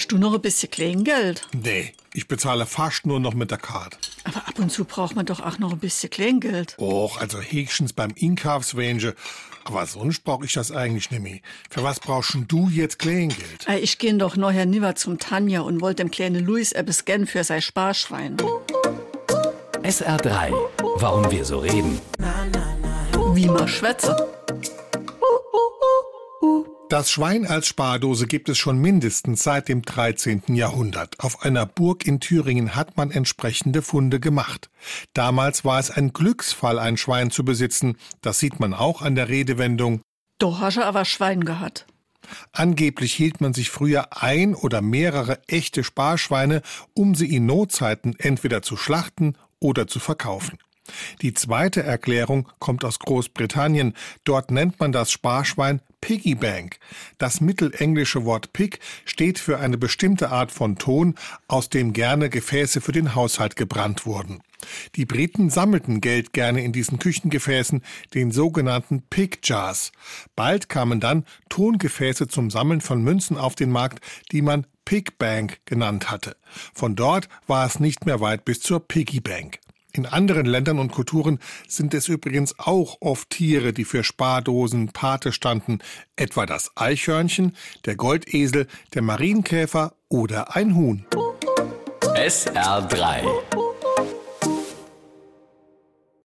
Hast du noch ein bisschen Kleingeld? Nee, ich bezahle fast nur noch mit der Karte. Aber ab und zu braucht man doch auch noch ein bisschen Kleingeld. Och, also Häkchens beim Inkaufswähnche. Aber sonst brauch ich das eigentlich nicht mehr. Für was brauchst du jetzt Kleingeld? Äh, Ich geh doch nachher niewer zum Tanja und wollte dem kleinen Luis etwas gern für sein Sparschwein. SR3. Warum wir so reden. Wie man schwätze. Das Schwein als Spardose gibt es schon mindestens seit dem 13. Jahrhundert. Auf einer Burg in Thüringen hat man entsprechende Funde gemacht. Damals war es ein Glücksfall, ein Schwein zu besitzen. Das sieht man auch an der Redewendung. Da hast du aber Schwein gehabt. Angeblich hielt man sich früher ein oder mehrere echte Sparschweine, um sie in Notzeiten entweder zu schlachten oder zu verkaufen. Die zweite Erklärung kommt aus Großbritannien. Dort nennt man das Sparschwein Piggy Bank. Das mittelenglische Wort Pig steht für eine bestimmte Art von Ton, aus dem gerne Gefäße für den Haushalt gebrannt wurden. Die Briten sammelten Geld gerne in diesen Küchengefäßen, den sogenannten Pig Jars. Bald kamen dann Tongefäße zum Sammeln von Münzen auf den Markt, die man Pig Bank genannt hatte. Von dort war es nicht mehr weit bis zur Piggy Bank. In anderen Ländern und Kulturen sind es übrigens auch oft Tiere, die für Spardosen Pate standen, etwa das Eichhörnchen, der Goldesel, der Marienkäfer oder ein Huhn. SR3.